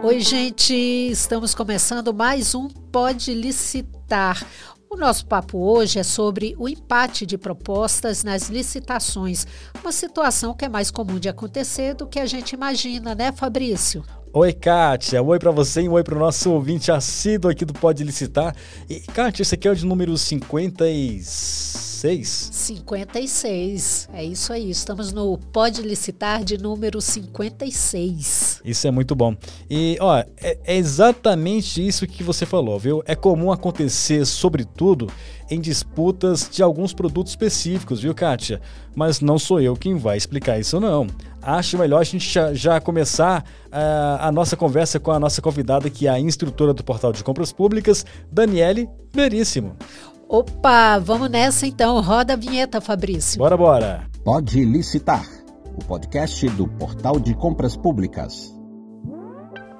Oi, gente, estamos começando mais um Pode Licitar. O nosso papo hoje é sobre o empate de propostas nas licitações, uma situação que é mais comum de acontecer do que a gente imagina, né, Fabrício? Oi, Kátia. Oi para você e oi para o nosso ouvinte assíduo aqui do Pode Licitar. E, Kátia, esse aqui é o de número 56. 56? 56. É isso aí. Estamos no Pode Licitar de número 56. Isso é muito bom. E, ó, é, é exatamente isso que você falou, viu? É comum acontecer, sobretudo, em disputas de alguns produtos específicos, viu, Kátia? Mas não sou eu quem vai explicar isso, não. Acho melhor a gente já, já começar uh, a nossa conversa com a nossa convidada, que é a instrutora do Portal de Compras Públicas, Daniele Veríssimo. Opa, vamos nessa então. Roda a vinheta, Fabrício. Bora, bora. Pode licitar. O podcast do Portal de Compras Públicas.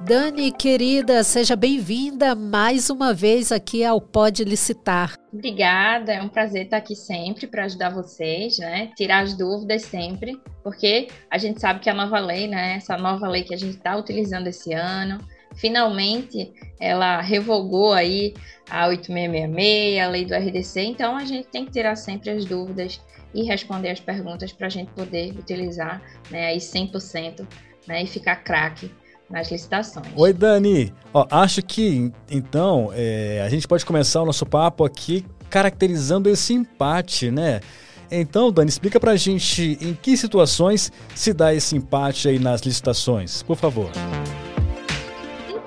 Dani, querida, seja bem-vinda mais uma vez aqui ao Pode Licitar. Obrigada, é um prazer estar aqui sempre para ajudar vocês, né? Tirar as dúvidas sempre, porque a gente sabe que a nova lei, né? Essa nova lei que a gente está utilizando esse ano, finalmente ela revogou aí a 8666, a lei do RDC, então a gente tem que tirar sempre as dúvidas e responder as perguntas para a gente poder utilizar né, aí 100% né, e ficar craque nas licitações. Oi, Dani. Ó, acho que, então, é, a gente pode começar o nosso papo aqui caracterizando esse empate, né? Então, Dani, explica pra gente em que situações se dá esse empate aí nas licitações, por favor.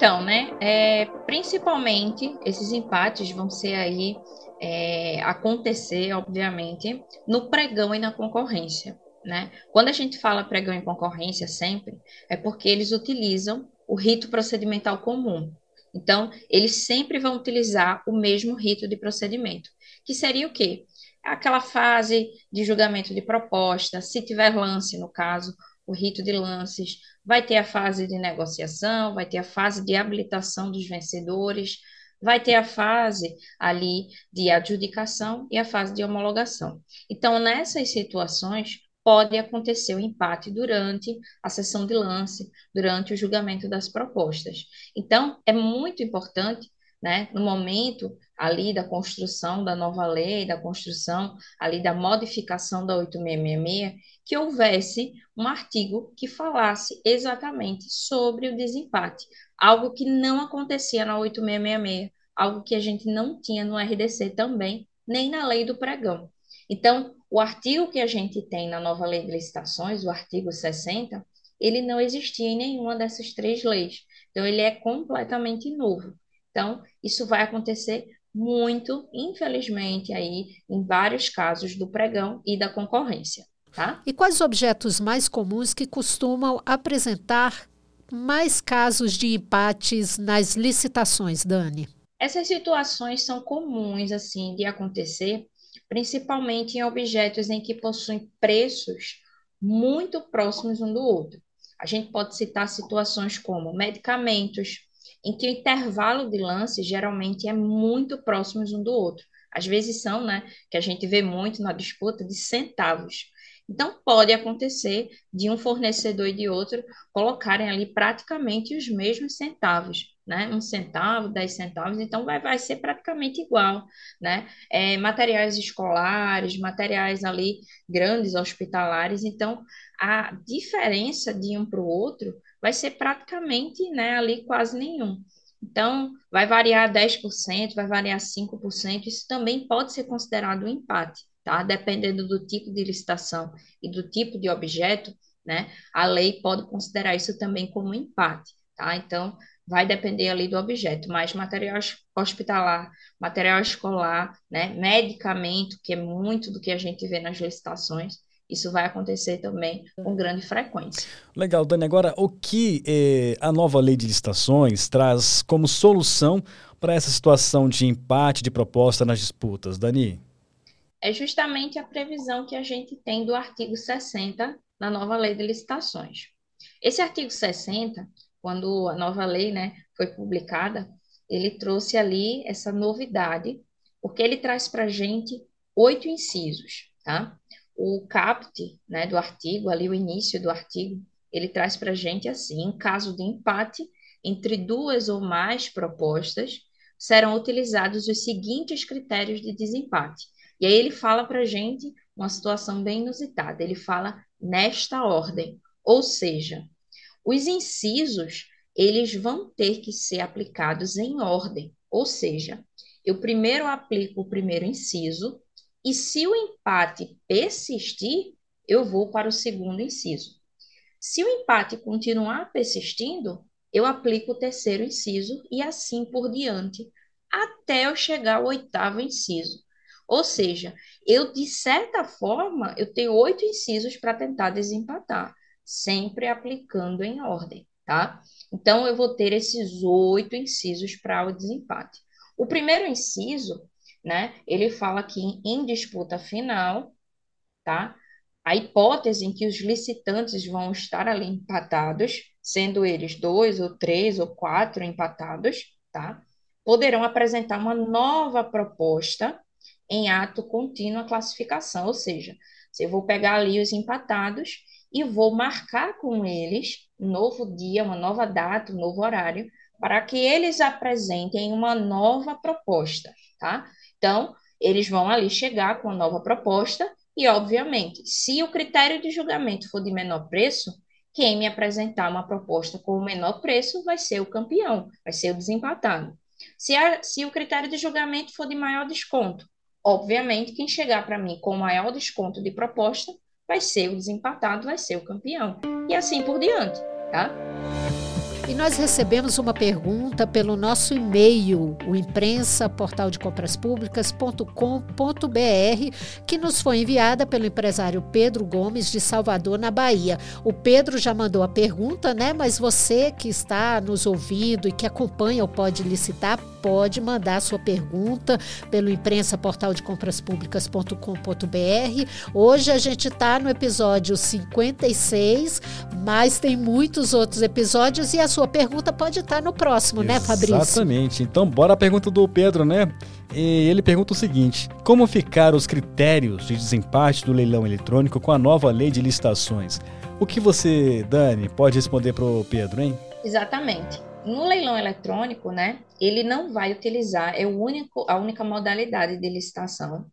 Então, né, é, principalmente esses empates vão ser aí é, acontecer, obviamente, no pregão e na concorrência. Né? Quando a gente fala pregão e concorrência sempre, é porque eles utilizam o rito procedimental comum. Então, eles sempre vão utilizar o mesmo rito de procedimento, que seria o quê? Aquela fase de julgamento de proposta, se tiver lance, no caso, o rito de lances, vai ter a fase de negociação, vai ter a fase de habilitação dos vencedores, vai ter a fase ali de adjudicação e a fase de homologação. Então, nessas situações, pode acontecer o empate durante a sessão de lance, durante o julgamento das propostas. Então, é muito importante, né, no momento ali da construção da nova lei, da construção ali da modificação da 8666, que houvesse um artigo que falasse exatamente sobre o desempate, algo que não acontecia na 8666, algo que a gente não tinha no RDC também, nem na lei do pregão. Então, o artigo que a gente tem na nova lei de licitações, o artigo 60, ele não existia em nenhuma dessas três leis. Então, ele é completamente novo. Então, isso vai acontecer muito, infelizmente, aí em vários casos do pregão e da concorrência. Tá? E quais objetos mais comuns que costumam apresentar mais casos de empates nas licitações, Dani? Essas situações são comuns assim de acontecer, principalmente em objetos em que possuem preços muito próximos um do outro. A gente pode citar situações como medicamentos, em que o intervalo de lance geralmente é muito próximos um do outro. Às vezes são, né, que a gente vê muito na disputa de centavos. Então, pode acontecer de um fornecedor e de outro colocarem ali praticamente os mesmos centavos, né? Um centavo, dez centavos, então vai, vai ser praticamente igual, né? É, materiais escolares, materiais ali grandes, hospitalares, então a diferença de um para o outro vai ser praticamente, né, ali quase nenhum. Então, vai variar 10%, vai variar 5%, isso também pode ser considerado um empate tá? Dependendo do tipo de licitação e do tipo de objeto, né? A lei pode considerar isso também como empate, tá? Então, vai depender ali do objeto, mas material hospitalar, material escolar, né? Medicamento, que é muito do que a gente vê nas licitações, isso vai acontecer também com grande frequência. Legal, Dani. Agora, o que eh, a nova lei de licitações traz como solução para essa situação de empate de proposta nas disputas, Dani? é justamente a previsão que a gente tem do artigo 60 na nova lei de licitações. Esse artigo 60, quando a nova lei né, foi publicada, ele trouxe ali essa novidade, porque ele traz para a gente oito incisos, tá? O caput né, do artigo, ali o início do artigo, ele traz para a gente assim, em caso de empate, entre duas ou mais propostas, serão utilizados os seguintes critérios de desempate. E aí ele fala para a gente uma situação bem inusitada. Ele fala nesta ordem, ou seja, os incisos eles vão ter que ser aplicados em ordem, ou seja, eu primeiro aplico o primeiro inciso e se o empate persistir, eu vou para o segundo inciso. Se o empate continuar persistindo, eu aplico o terceiro inciso e assim por diante, até eu chegar ao oitavo inciso. Ou seja, eu, de certa forma, eu tenho oito incisos para tentar desempatar, sempre aplicando em ordem, tá? Então, eu vou ter esses oito incisos para o desempate. O primeiro inciso, né, ele fala que em disputa final, tá? A hipótese em que os licitantes vão estar ali empatados, sendo eles dois ou três ou quatro empatados, tá? Poderão apresentar uma nova proposta em ato contínuo a classificação, ou seja, eu vou pegar ali os empatados e vou marcar com eles um novo dia, uma nova data, um novo horário, para que eles apresentem uma nova proposta, tá? Então, eles vão ali chegar com uma nova proposta e, obviamente, se o critério de julgamento for de menor preço, quem me apresentar uma proposta com o menor preço vai ser o campeão, vai ser o desempatado. Se, a, se o critério de julgamento for de maior desconto, obviamente, quem chegar para mim com maior desconto de proposta vai ser o desempatado, vai ser o campeão. E assim por diante, tá? E nós recebemos uma pergunta pelo nosso e-mail, o imprensa portal de compras públicas.com.br, que nos foi enviada pelo empresário Pedro Gomes de Salvador, na Bahia. O Pedro já mandou a pergunta, né? Mas você que está nos ouvindo e que acompanha o Pode Licitar, pode mandar sua pergunta pelo imprensa portal de compras públicas.com.br. Hoje a gente está no episódio 56, mas tem muitos outros episódios e a sua pergunta pode estar no próximo, Exatamente. né, Fabrício? Exatamente. Então, bora a pergunta do Pedro, né? E ele pergunta o seguinte: Como ficaram os critérios de desempate do leilão eletrônico com a nova lei de licitações? O que você, Dani, pode responder para o Pedro, hein? Exatamente. No leilão eletrônico, né, ele não vai utilizar, é o único, a única modalidade de licitação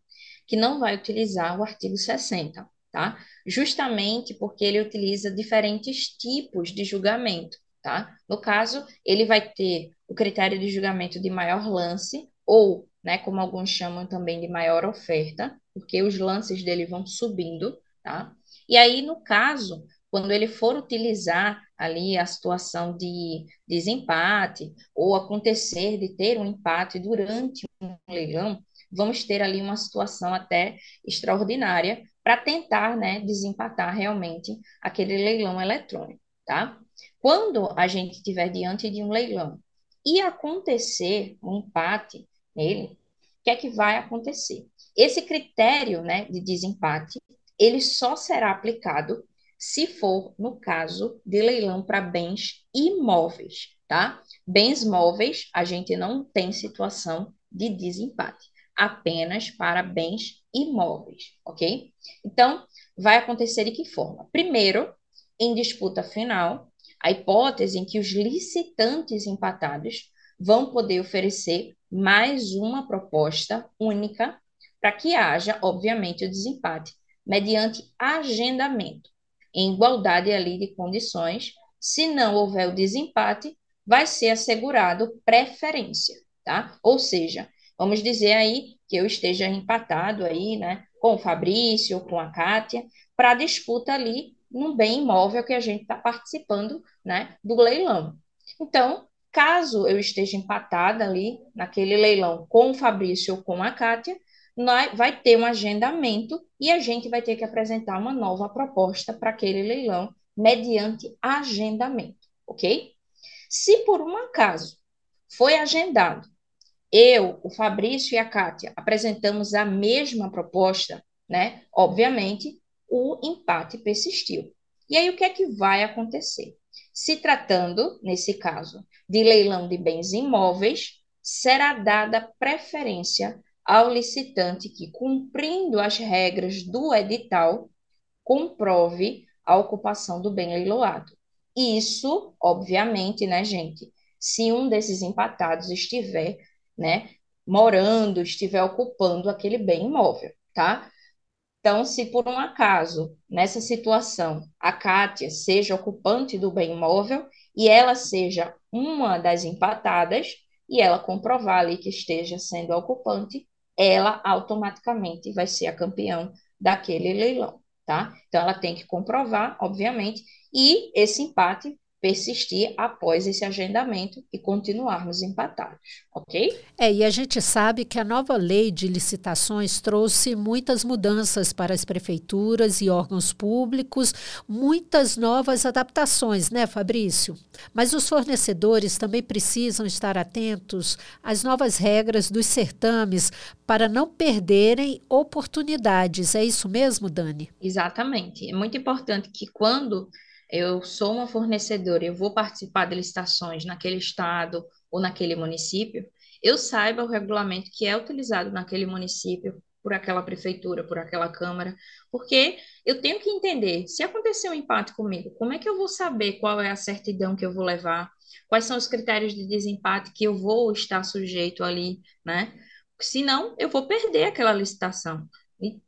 que não vai utilizar o artigo 60, tá? Justamente porque ele utiliza diferentes tipos de julgamento tá? No caso, ele vai ter o critério de julgamento de maior lance, ou, né, como alguns chamam também de maior oferta, porque os lances dele vão subindo, tá? E aí, no caso, quando ele for utilizar ali a situação de desempate, ou acontecer de ter um empate durante um leilão, vamos ter ali uma situação até extraordinária para tentar, né, desempatar realmente aquele leilão eletrônico, tá? Quando a gente estiver diante de um leilão e acontecer um empate nele, o que é que vai acontecer? Esse critério né, de desempate, ele só será aplicado se for no caso de leilão para bens imóveis, tá? Bens móveis, a gente não tem situação de desempate, apenas para bens imóveis, ok? Então, vai acontecer de que forma? Primeiro, em disputa final, a hipótese em que os licitantes empatados vão poder oferecer mais uma proposta única para que haja, obviamente, o desempate, mediante agendamento, em igualdade ali de condições. Se não houver o desempate, vai ser assegurado preferência, tá? Ou seja, vamos dizer aí que eu esteja empatado aí, né, com o Fabrício com a Kátia, para disputa ali num bem imóvel que a gente está participando né, do leilão. Então, caso eu esteja empatada ali naquele leilão com o Fabrício ou com a Kátia, vai ter um agendamento e a gente vai ter que apresentar uma nova proposta para aquele leilão mediante agendamento, ok? Se por um acaso foi agendado, eu, o Fabrício e a Kátia apresentamos a mesma proposta, né? Obviamente, o empate persistiu. E aí o que é que vai acontecer? Se tratando, nesse caso, de leilão de bens imóveis, será dada preferência ao licitante que, cumprindo as regras do edital, comprove a ocupação do bem leiloado. Isso, obviamente, né, gente, se um desses empatados estiver, né, morando, estiver ocupando aquele bem imóvel, tá? Então, se por um acaso, nessa situação, a Kátia seja ocupante do bem imóvel e ela seja uma das empatadas, e ela comprovar ali que esteja sendo ocupante, ela automaticamente vai ser a campeã daquele leilão, tá? Então, ela tem que comprovar, obviamente, e esse empate persistir após esse agendamento e continuarmos empatados, ok? É, e a gente sabe que a nova lei de licitações trouxe muitas mudanças para as prefeituras e órgãos públicos, muitas novas adaptações, né, Fabrício? Mas os fornecedores também precisam estar atentos às novas regras dos certames para não perderem oportunidades. É isso mesmo, Dani? Exatamente. É muito importante que quando eu sou uma fornecedora, eu vou participar de licitações naquele estado ou naquele município, eu saiba o regulamento que é utilizado naquele município, por aquela prefeitura, por aquela câmara, porque eu tenho que entender, se acontecer um empate comigo, como é que eu vou saber qual é a certidão que eu vou levar, quais são os critérios de desempate que eu vou estar sujeito ali, né? Senão, eu vou perder aquela licitação.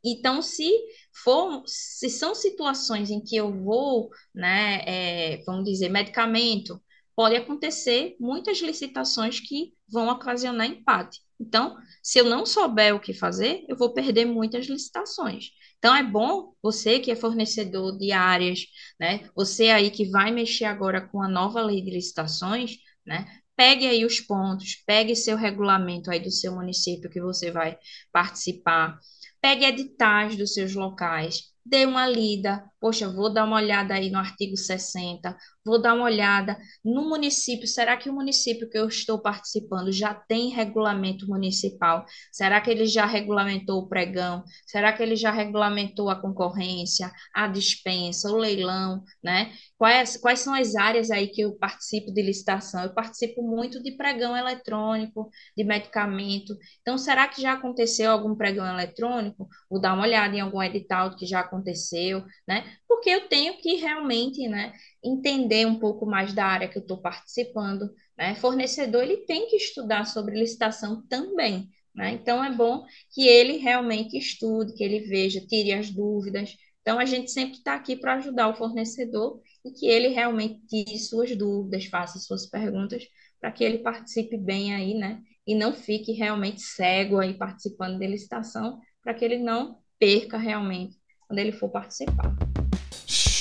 Então, se for, se são situações em que eu vou, né, é, vamos dizer, medicamento, pode acontecer muitas licitações que vão ocasionar empate. Então, se eu não souber o que fazer, eu vou perder muitas licitações. Então, é bom você que é fornecedor de áreas, né, você aí que vai mexer agora com a nova lei de licitações, né, pegue aí os pontos, pegue seu regulamento aí do seu município que você vai participar, pegue editais dos seus locais, dê uma lida. Poxa, vou dar uma olhada aí no artigo 60, vou dar uma olhada no município. Será que o município que eu estou participando já tem regulamento municipal? Será que ele já regulamentou o pregão? Será que ele já regulamentou a concorrência, a dispensa, o leilão, né? Quais, quais são as áreas aí que eu participo de licitação? Eu participo muito de pregão eletrônico, de medicamento. Então, será que já aconteceu algum pregão eletrônico? Vou dar uma olhada em algum edital que já aconteceu, né? Porque eu tenho que realmente, né, entender um pouco mais da área que eu estou participando, né? Fornecedor, ele tem que estudar sobre licitação também, né? Então, é bom que ele realmente estude, que ele veja, tire as dúvidas. Então, a gente sempre está aqui para ajudar o fornecedor e que ele realmente tire suas dúvidas, faça suas perguntas, para que ele participe bem aí, né? E não fique realmente cego aí participando da licitação, para que ele não perca realmente quando ele for participar.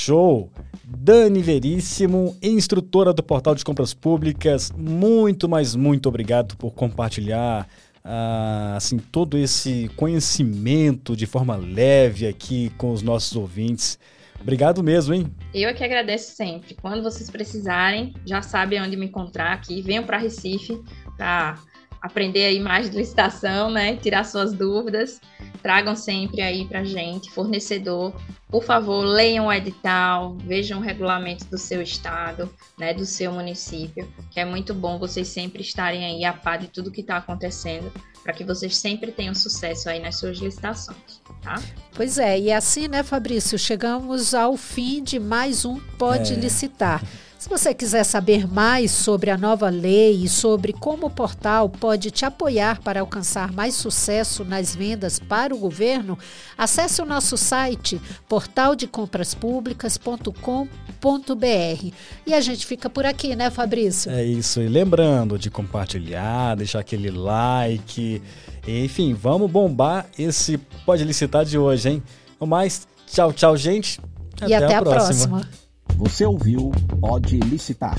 Show! Dani Veríssimo, instrutora do Portal de Compras Públicas, muito, mas muito obrigado por compartilhar ah, assim, todo esse conhecimento de forma leve aqui com os nossos ouvintes. Obrigado mesmo, hein? Eu é que agradeço sempre. Quando vocês precisarem, já sabem onde me encontrar aqui. Venham para Recife para aprender aí mais de licitação, né? Tirar suas dúvidas. Tragam sempre aí para gente, fornecedor. Por favor, leiam o edital, vejam o regulamento do seu estado, né, do seu município, que é muito bom vocês sempre estarem aí a par de tudo que está acontecendo, para que vocês sempre tenham sucesso aí nas suas licitações, tá? Pois é, e assim, né, Fabrício, chegamos ao fim de mais um Pode é. Licitar. Se você quiser saber mais sobre a nova lei e sobre como o portal pode te apoiar para alcançar mais sucesso nas vendas para o governo, acesse o nosso site portaldecompraspublicas.com.br. E a gente fica por aqui, né, Fabrício? É isso. E lembrando de compartilhar, deixar aquele like. Enfim, vamos bombar esse Pode Licitar de hoje, hein? No mais, tchau, tchau, gente. Até e até a, a próxima. próxima. Você ouviu Pode Licitar,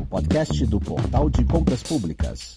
o podcast do Portal de Compras Públicas.